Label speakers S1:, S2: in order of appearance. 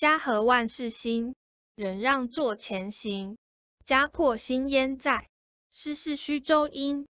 S1: 家和万事兴忍让坐前行。家破心焉在事事须周因。